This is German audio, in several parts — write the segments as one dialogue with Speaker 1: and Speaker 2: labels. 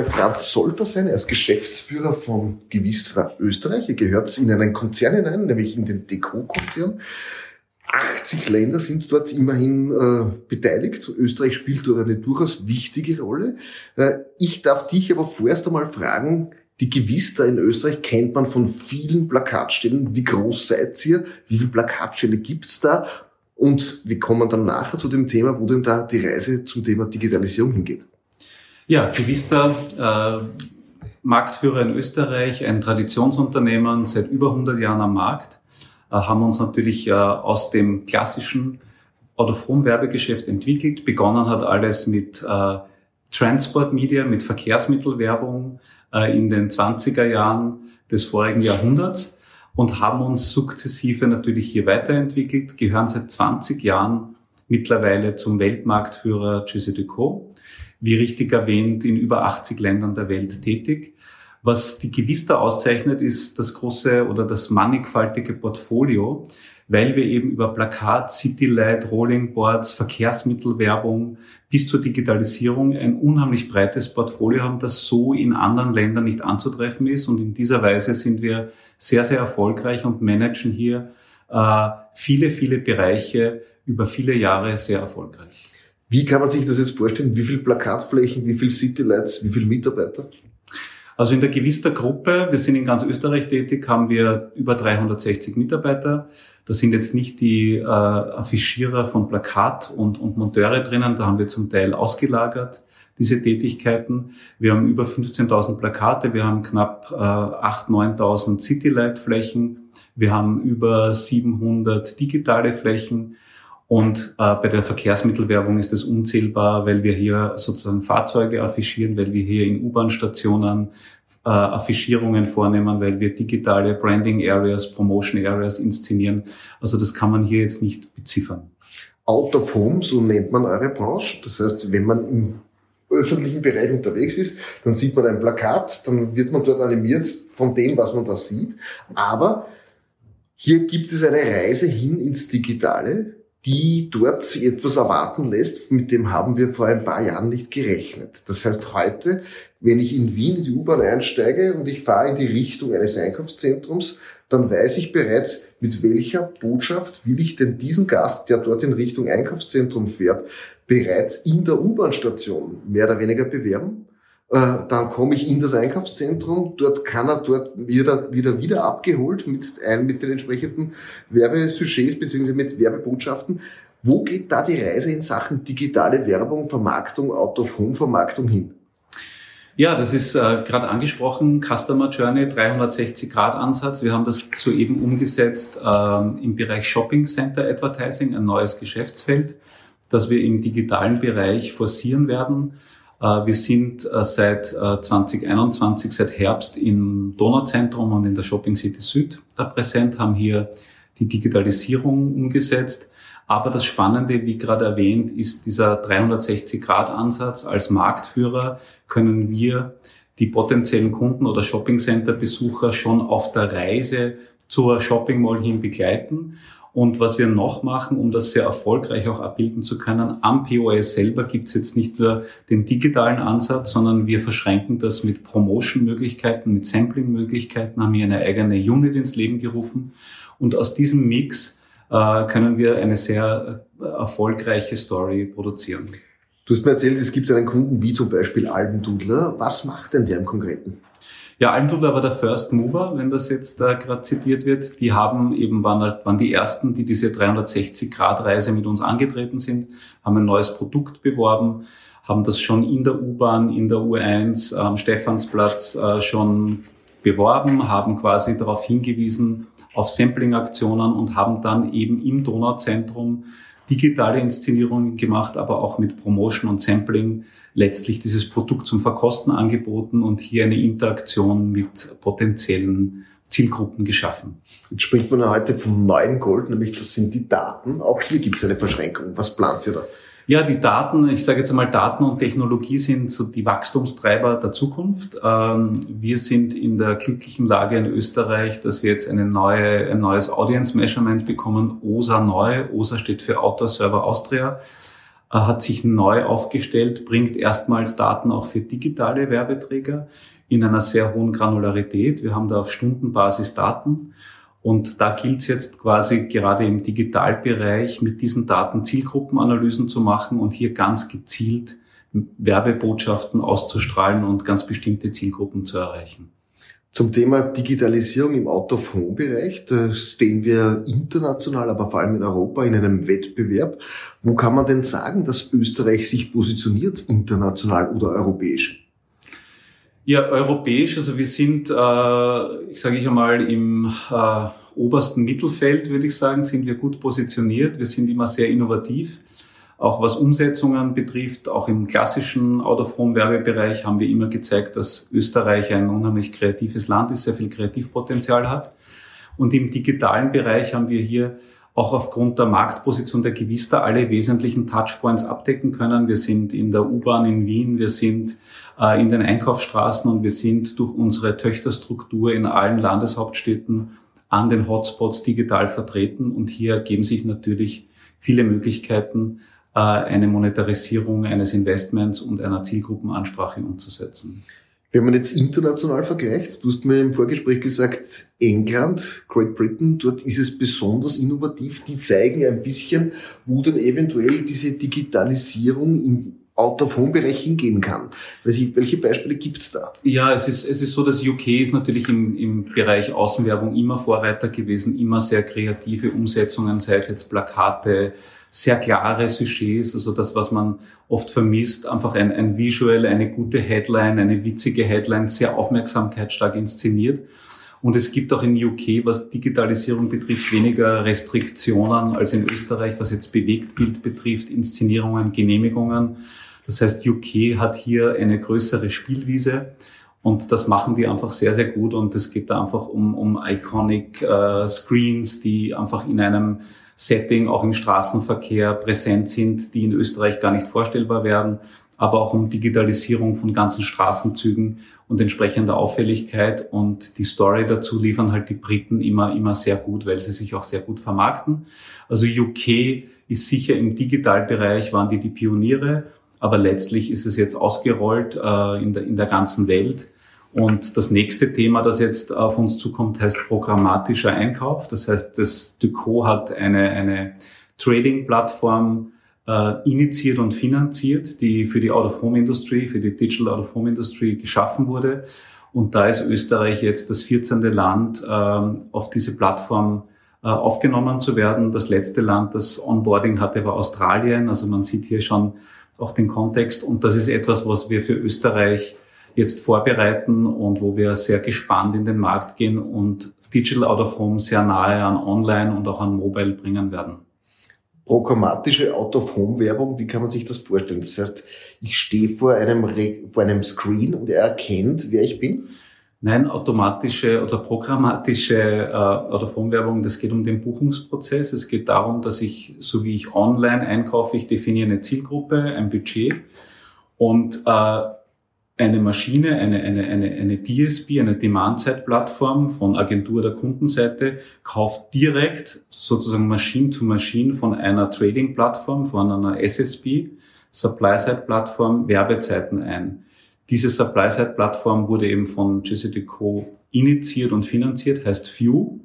Speaker 1: bei Franz Solter sein. Er ist Geschäftsführer von Gewistra Österreich. Er gehört in einen Konzern hinein, nämlich in den Deco-Konzern. 80 Länder sind dort immerhin äh, beteiligt. Österreich spielt dort eine durchaus wichtige Rolle. Äh, ich darf dich aber vorerst einmal fragen, die Gewister in Österreich kennt man von vielen Plakatstellen. Wie groß seid ihr? Wie viele Plakatstelle gibt's da? Und wir kommen dann nachher zu dem Thema, wo denn da die Reise zum Thema Digitalisierung hingeht.
Speaker 2: Ja, Gewista, äh, Marktführer in Österreich, ein Traditionsunternehmen seit über 100 Jahren am Markt, äh, haben uns natürlich äh, aus dem klassischen Out-of-Home-Werbegeschäft entwickelt. Begonnen hat alles mit äh, Transport Media, mit Verkehrsmittelwerbung äh, in den 20er Jahren des vorigen Jahrhunderts und haben uns sukzessive natürlich hier weiterentwickelt, gehören seit 20 Jahren mittlerweile zum Weltmarktführer Giuseppe Decaux, wie richtig erwähnt, in über 80 Ländern der Welt tätig. Was die Gewista auszeichnet, ist das große oder das mannigfaltige Portfolio, weil wir eben über Plakat, Citylight, Rolling Boards, Verkehrsmittelwerbung bis zur Digitalisierung ein unheimlich breites Portfolio haben, das so in anderen Ländern nicht anzutreffen ist. Und in dieser Weise sind wir sehr, sehr erfolgreich und managen hier äh, viele, viele Bereiche über viele Jahre sehr erfolgreich.
Speaker 1: Wie kann man sich das jetzt vorstellen? Wie viel Plakatflächen, wie viel Citylights, wie viele Mitarbeiter?
Speaker 2: Also in der Gewister Gruppe, wir sind in ganz Österreich tätig, haben wir über 360 Mitarbeiter. Da sind jetzt nicht die äh, Affischierer von Plakat und, und Monteure drinnen, da haben wir zum Teil ausgelagert diese Tätigkeiten. Wir haben über 15.000 Plakate, wir haben knapp äh, 8.000, 9.000 Citylight-Flächen, wir haben über 700 digitale Flächen und äh, bei der Verkehrsmittelwerbung ist es unzählbar, weil wir hier sozusagen Fahrzeuge affichieren, weil wir hier in U-Bahn-Stationen äh, Affischierungen vornehmen, weil wir digitale Branding Areas, Promotion Areas inszenieren. Also das kann man hier jetzt nicht beziffern.
Speaker 1: Out of Home, so nennt man eure Branche. Das heißt, wenn man im öffentlichen Bereich unterwegs ist, dann sieht man ein Plakat, dann wird man dort animiert von dem, was man da sieht. Aber hier gibt es eine Reise hin ins Digitale die dort etwas erwarten lässt, mit dem haben wir vor ein paar Jahren nicht gerechnet. Das heißt, heute, wenn ich in Wien in die U-Bahn einsteige und ich fahre in die Richtung eines Einkaufszentrums, dann weiß ich bereits, mit welcher Botschaft will ich denn diesen Gast, der dort in Richtung Einkaufszentrum fährt, bereits in der U-Bahn-Station mehr oder weniger bewerben? Äh, dann komme ich in das Einkaufszentrum, dort kann er dort wieder, wieder, wieder abgeholt mit, ein, mit den entsprechenden Werbesujets bzw. mit Werbebotschaften. Wo geht da die Reise in Sachen digitale Werbung, Vermarktung, Out-of-Home-Vermarktung hin?
Speaker 2: Ja, das ist äh, gerade angesprochen, Customer Journey 360-Grad-Ansatz. Wir haben das soeben umgesetzt äh, im Bereich Shopping Center Advertising, ein neues Geschäftsfeld, das wir im digitalen Bereich forcieren werden. Äh, wir sind äh, seit 2021, äh, seit Herbst im Donauzentrum und in der Shopping City Süd präsent, haben hier die Digitalisierung umgesetzt. Aber das Spannende, wie gerade erwähnt, ist dieser 360-Grad-Ansatz. Als Marktführer können wir die potenziellen Kunden oder Shopping Center Besucher schon auf der Reise zur Shopping Mall hin begleiten und was wir noch machen, um das sehr erfolgreich auch abbilden zu können, am POS selber gibt es jetzt nicht nur den digitalen Ansatz, sondern wir verschränken das mit Promotion-Möglichkeiten, mit Sampling-Möglichkeiten, haben hier eine eigene Unit ins Leben gerufen. Und aus diesem Mix äh, können wir eine sehr äh, erfolgreiche Story produzieren.
Speaker 1: Du hast mir erzählt, es gibt einen Kunden wie zum Beispiel Albendudler. Was macht denn der im Konkreten?
Speaker 2: Ja, Almdudler war der First Mover, wenn das jetzt äh, gerade zitiert wird. Die haben eben, waren, halt, waren die ersten, die diese 360-Grad-Reise mit uns angetreten sind, haben ein neues Produkt beworben, haben das schon in der U-Bahn, in der U1, am Stephansplatz äh, schon beworben, haben quasi darauf hingewiesen, auf Sampling-Aktionen und haben dann eben im Donauzentrum digitale Inszenierungen gemacht, aber auch mit Promotion und Sampling letztlich dieses Produkt zum Verkosten angeboten und hier eine Interaktion mit potenziellen Zielgruppen geschaffen.
Speaker 1: Jetzt spricht man ja heute vom neuen Gold, nämlich das sind die Daten. Auch hier gibt es eine Verschränkung. Was plant ihr da?
Speaker 2: Ja, die Daten, ich sage jetzt einmal, Daten und Technologie sind so die Wachstumstreiber der Zukunft. Ähm, wir sind in der glücklichen Lage in Österreich, dass wir jetzt eine neue, ein neues Audience Measurement bekommen, OSA neu. OSA steht für Outdoor Server Austria. hat sich neu aufgestellt, bringt erstmals Daten auch für digitale Werbeträger in einer sehr hohen Granularität. Wir haben da auf Stundenbasis Daten. Und da gilt es jetzt quasi gerade im Digitalbereich mit diesen Daten Zielgruppenanalysen zu machen und hier ganz gezielt Werbebotschaften auszustrahlen und ganz bestimmte Zielgruppen zu erreichen.
Speaker 1: Zum Thema Digitalisierung im Out-of-Home-Bereich, stehen wir international, aber vor allem in Europa in einem Wettbewerb. Wo kann man denn sagen, dass Österreich sich positioniert, international oder europäisch?
Speaker 2: Ja, europäisch, also wir sind, äh, ich sage ich einmal, im äh, obersten Mittelfeld, würde ich sagen, sind wir gut positioniert. Wir sind immer sehr innovativ. Auch was Umsetzungen betrifft, auch im klassischen Out-of-Home-Werbebereich haben wir immer gezeigt, dass Österreich ein unheimlich kreatives Land ist, sehr viel Kreativpotenzial hat. Und im digitalen Bereich haben wir hier auch aufgrund der Marktposition der Gewista alle wesentlichen Touchpoints abdecken können. Wir sind in der U-Bahn in Wien, wir sind äh, in den Einkaufsstraßen und wir sind durch unsere Töchterstruktur in allen Landeshauptstädten an den Hotspots digital vertreten. Und hier ergeben sich natürlich viele Möglichkeiten, äh, eine Monetarisierung eines Investments und einer Zielgruppenansprache umzusetzen.
Speaker 1: Wenn man jetzt international vergleicht, du hast mir im Vorgespräch gesagt, England, Great Britain, dort ist es besonders innovativ. Die zeigen ein bisschen, wo dann eventuell diese Digitalisierung im Out-of-Home-Bereich hingehen kann. Welche Beispiele gibt's da?
Speaker 2: Ja, es ist, es ist so, dass UK ist natürlich im, im Bereich Außenwerbung immer Vorreiter gewesen, immer sehr kreative Umsetzungen, sei es jetzt Plakate, sehr klare Sujets, also das, was man oft vermisst, einfach ein, ein Visual, eine gute Headline, eine witzige Headline, sehr aufmerksamkeitsstark inszeniert. Und es gibt auch in UK, was Digitalisierung betrifft, weniger Restriktionen als in Österreich, was jetzt Bewegtbild betrifft, Inszenierungen, Genehmigungen. Das heißt, UK hat hier eine größere Spielwiese. Und das machen die einfach sehr, sehr gut. Und es geht da einfach um, um iconic äh, Screens, die einfach in einem Setting auch im Straßenverkehr präsent sind, die in Österreich gar nicht vorstellbar werden, aber auch um Digitalisierung von ganzen Straßenzügen und entsprechender Auffälligkeit. Und die Story dazu liefern halt die Briten immer, immer sehr gut, weil sie sich auch sehr gut vermarkten. Also UK ist sicher im Digitalbereich, waren die die Pioniere, aber letztlich ist es jetzt ausgerollt äh, in, der, in der ganzen Welt. Und das nächste Thema, das jetzt auf uns zukommt, heißt programmatischer Einkauf. Das heißt, das Duco hat eine, eine Trading-Plattform äh, initiiert und finanziert, die für die Out-of-Home-Industry, für die Digital Out-of-Home-Industry geschaffen wurde. Und da ist Österreich jetzt das 14. Land, äh, auf diese Plattform aufgenommen zu werden. Das letzte Land, das Onboarding hatte, war Australien. Also man sieht hier schon auch den Kontext. Und das ist etwas, was wir für Österreich jetzt vorbereiten und wo wir sehr gespannt in den Markt gehen und Digital Out of Home sehr nahe an Online und auch an Mobile bringen werden.
Speaker 1: Programmatische Out-of-Home-Werbung, wie kann man sich das vorstellen? Das heißt, ich stehe vor einem, vor einem Screen und er erkennt, wer ich bin?
Speaker 2: Nein, automatische oder programmatische äh, Out-of-Home-Werbung, das geht um den Buchungsprozess. Es geht darum, dass ich, so wie ich online einkaufe, ich definiere eine Zielgruppe, ein Budget und äh, eine Maschine, eine, eine, eine, eine DSP, eine Demand-Side-Plattform von Agentur der Kundenseite, kauft direkt sozusagen Maschine zu Maschine von einer Trading-Plattform, von einer SSP, Supply-Side-Plattform, Werbezeiten ein. Diese Supply-Side-Plattform wurde eben von GCDCO initiiert und finanziert, heißt View.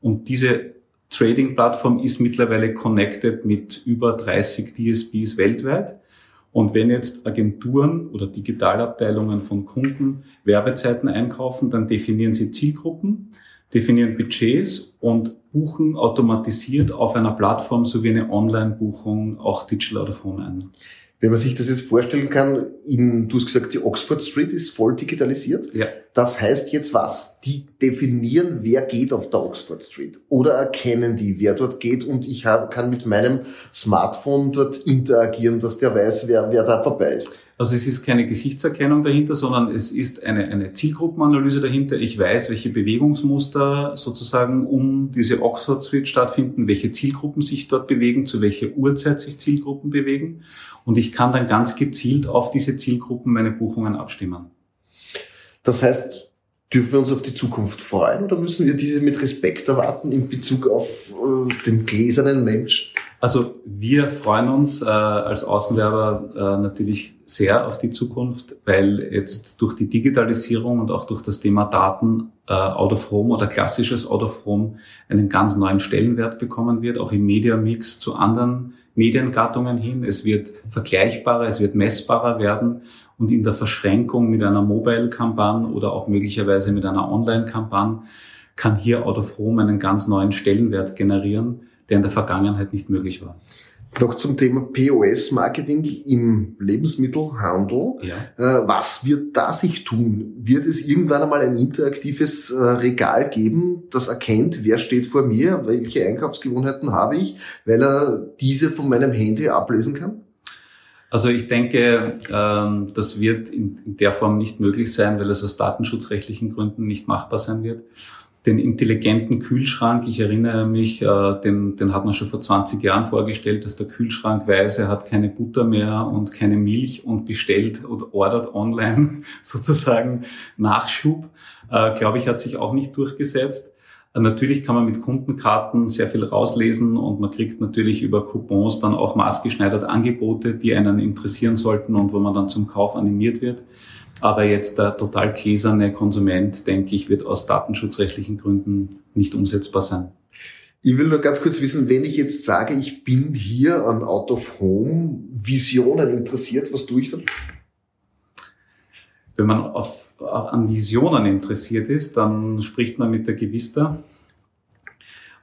Speaker 2: Und diese Trading-Plattform ist mittlerweile connected mit über 30 DSPs weltweit. Und wenn jetzt Agenturen oder Digitalabteilungen von Kunden Werbezeiten einkaufen, dann definieren sie Zielgruppen, definieren Budgets und buchen automatisiert auf einer Plattform sowie eine Online-Buchung auch Digital of Home ein.
Speaker 1: Wenn man sich das jetzt vorstellen kann, in, du hast gesagt, die Oxford Street ist voll digitalisiert.
Speaker 2: Ja.
Speaker 1: Das heißt jetzt was? Die definieren, wer geht auf der Oxford Street. Oder erkennen die, wer dort geht und ich kann mit meinem Smartphone dort interagieren, dass der weiß, wer, wer da vorbei ist.
Speaker 2: Also es ist keine Gesichtserkennung dahinter, sondern es ist eine, eine Zielgruppenanalyse dahinter. Ich weiß, welche Bewegungsmuster sozusagen um diese Oxford Street stattfinden, welche Zielgruppen sich dort bewegen, zu welcher Uhrzeit sich Zielgruppen bewegen. Und ich kann dann ganz gezielt auf diese Zielgruppen meine Buchungen abstimmen.
Speaker 1: Das heißt, dürfen wir uns auf die Zukunft freuen oder müssen wir diese mit Respekt erwarten in Bezug auf äh, den gläsernen Mensch?
Speaker 2: Also wir freuen uns äh, als Außenwerber äh, natürlich sehr auf die Zukunft, weil jetzt durch die Digitalisierung und auch durch das Thema Daten äh, Out of Home oder klassisches Out of Home einen ganz neuen Stellenwert bekommen wird, auch im Media-Mix zu anderen Mediengattungen hin. Es wird vergleichbarer, es wird messbarer werden und in der Verschränkung mit einer Mobile-Kampagne oder auch möglicherweise mit einer Online-Kampagne kann hier Out of Home einen ganz neuen Stellenwert generieren der in der Vergangenheit nicht möglich war.
Speaker 1: Noch zum Thema POS-Marketing im Lebensmittelhandel. Ja. Äh, was wird da sich tun? Wird es irgendwann einmal ein interaktives äh, Regal geben, das erkennt, wer steht vor mir, welche Einkaufsgewohnheiten habe ich, weil er diese von meinem Handy ablesen kann?
Speaker 2: Also ich denke, ähm, das wird in der Form nicht möglich sein, weil es aus datenschutzrechtlichen Gründen nicht machbar sein wird den intelligenten Kühlschrank. Ich erinnere mich, äh, den, den hat man schon vor 20 Jahren vorgestellt, dass der Kühlschrank weiß, er hat keine Butter mehr und keine Milch und bestellt oder ordert online sozusagen Nachschub. Äh, Glaube ich, hat sich auch nicht durchgesetzt. Natürlich kann man mit Kundenkarten sehr viel rauslesen und man kriegt natürlich über Coupons dann auch maßgeschneidert Angebote, die einen interessieren sollten und wo man dann zum Kauf animiert wird. Aber jetzt der total gläserne Konsument, denke ich, wird aus datenschutzrechtlichen Gründen nicht umsetzbar sein.
Speaker 1: Ich will nur ganz kurz wissen, wenn ich jetzt sage, ich bin hier an Out of Home Visionen interessiert, was tue ich dann?
Speaker 2: Wenn man auf, an Visionen interessiert ist, dann spricht man mit der Gewista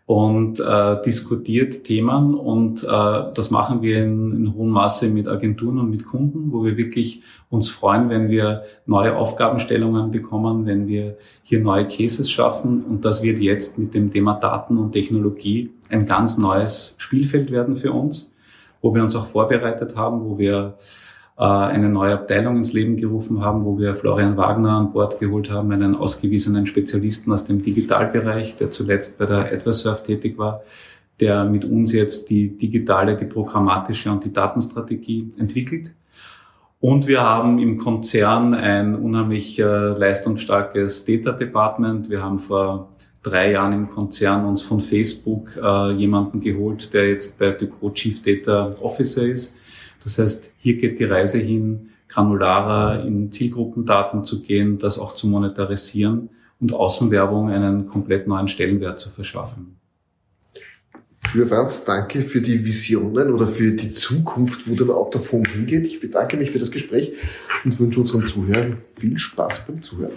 Speaker 2: und äh, diskutiert Themen und äh, das machen wir in, in hohem Maße mit Agenturen und mit Kunden, wo wir wirklich uns freuen, wenn wir neue Aufgabenstellungen bekommen, wenn wir hier neue Cases schaffen und das wird jetzt mit dem Thema Daten und Technologie ein ganz neues Spielfeld werden für uns, wo wir uns auch vorbereitet haben, wo wir eine neue Abteilung ins Leben gerufen haben, wo wir Florian Wagner an Bord geholt haben, einen ausgewiesenen Spezialisten aus dem Digitalbereich, der zuletzt bei der AdverSurf tätig war, der mit uns jetzt die digitale, die programmatische und die Datenstrategie entwickelt. Und wir haben im Konzern ein unheimlich äh, leistungsstarkes Data Department. Wir haben vor drei Jahren im Konzern uns von Facebook äh, jemanden geholt, der jetzt bei Deco Chief Data Officer ist das heißt, hier geht die Reise hin, granularer in Zielgruppendaten zu gehen, das auch zu monetarisieren und Außenwerbung einen komplett neuen Stellenwert zu verschaffen.
Speaker 1: Lieber Franz, danke für die Visionen oder für die Zukunft, wo der Autophon hingeht. Ich bedanke mich für das Gespräch und wünsche unseren Zuhörern viel Spaß beim Zuhören.